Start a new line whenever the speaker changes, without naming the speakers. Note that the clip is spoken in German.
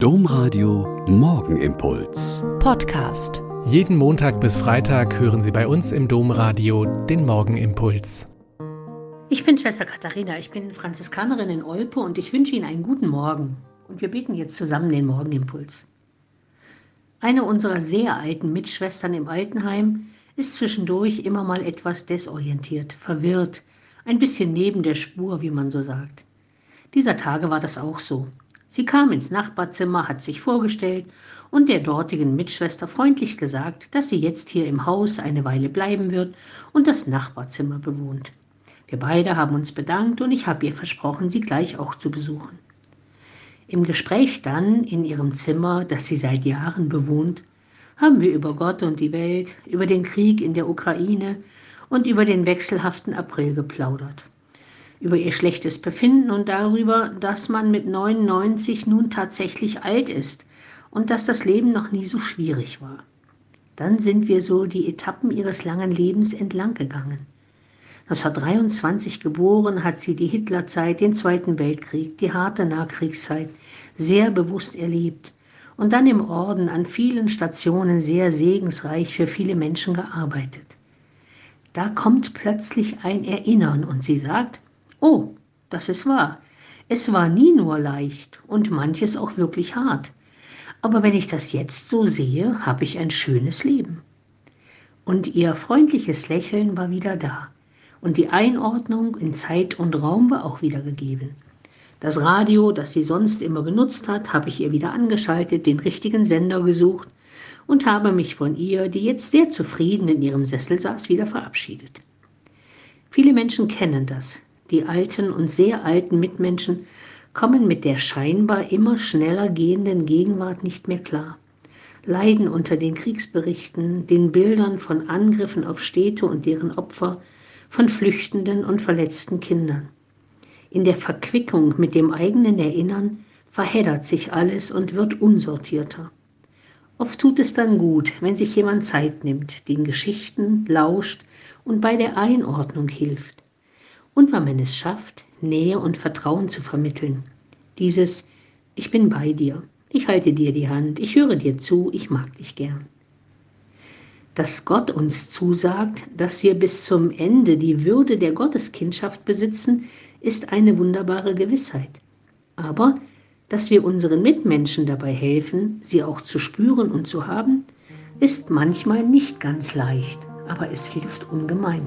Domradio Morgenimpuls.
Podcast.
Jeden Montag bis Freitag hören Sie bei uns im Domradio den Morgenimpuls.
Ich bin Schwester Katharina, ich bin Franziskanerin in Olpe und ich wünsche Ihnen einen guten Morgen. Und wir beten jetzt zusammen den Morgenimpuls. Eine unserer sehr alten Mitschwestern im Altenheim ist zwischendurch immer mal etwas desorientiert, verwirrt, ein bisschen neben der Spur, wie man so sagt. Dieser Tage war das auch so. Sie kam ins Nachbarzimmer, hat sich vorgestellt und der dortigen Mitschwester freundlich gesagt, dass sie jetzt hier im Haus eine Weile bleiben wird und das Nachbarzimmer bewohnt. Wir beide haben uns bedankt und ich habe ihr versprochen, sie gleich auch zu besuchen. Im Gespräch dann in ihrem Zimmer, das sie seit Jahren bewohnt, haben wir über Gott und die Welt, über den Krieg in der Ukraine und über den wechselhaften April geplaudert über ihr schlechtes Befinden und darüber, dass man mit 99 nun tatsächlich alt ist und dass das Leben noch nie so schwierig war. Dann sind wir so die Etappen ihres langen Lebens entlang gegangen. 1923 geboren hat sie die Hitlerzeit, den Zweiten Weltkrieg, die harte Nachkriegszeit sehr bewusst erlebt und dann im Orden an vielen Stationen sehr segensreich für viele Menschen gearbeitet. Da kommt plötzlich ein Erinnern und sie sagt, Oh, das ist wahr. Es war nie nur leicht und manches auch wirklich hart. Aber wenn ich das jetzt so sehe, habe ich ein schönes Leben. Und ihr freundliches Lächeln war wieder da. Und die Einordnung in Zeit und Raum war auch wieder gegeben. Das Radio, das sie sonst immer genutzt hat, habe ich ihr wieder angeschaltet, den richtigen Sender gesucht und habe mich von ihr, die jetzt sehr zufrieden in ihrem Sessel saß, wieder verabschiedet. Viele Menschen kennen das, die alten und sehr alten Mitmenschen kommen mit der scheinbar immer schneller gehenden Gegenwart nicht mehr klar, leiden unter den Kriegsberichten, den Bildern von Angriffen auf Städte und deren Opfer, von flüchtenden und verletzten Kindern. In der Verquickung mit dem eigenen Erinnern verheddert sich alles und wird unsortierter. Oft tut es dann gut, wenn sich jemand Zeit nimmt, den Geschichten lauscht und bei der Einordnung hilft und wenn man es schafft, Nähe und Vertrauen zu vermitteln. Dieses Ich bin bei dir, ich halte dir die Hand, ich höre dir zu, ich mag dich gern. Dass Gott uns zusagt, dass wir bis zum Ende die Würde der Gotteskindschaft besitzen, ist eine wunderbare Gewissheit. Aber dass wir unseren Mitmenschen dabei helfen, sie auch zu spüren und zu haben, ist manchmal nicht ganz leicht, aber es hilft ungemein.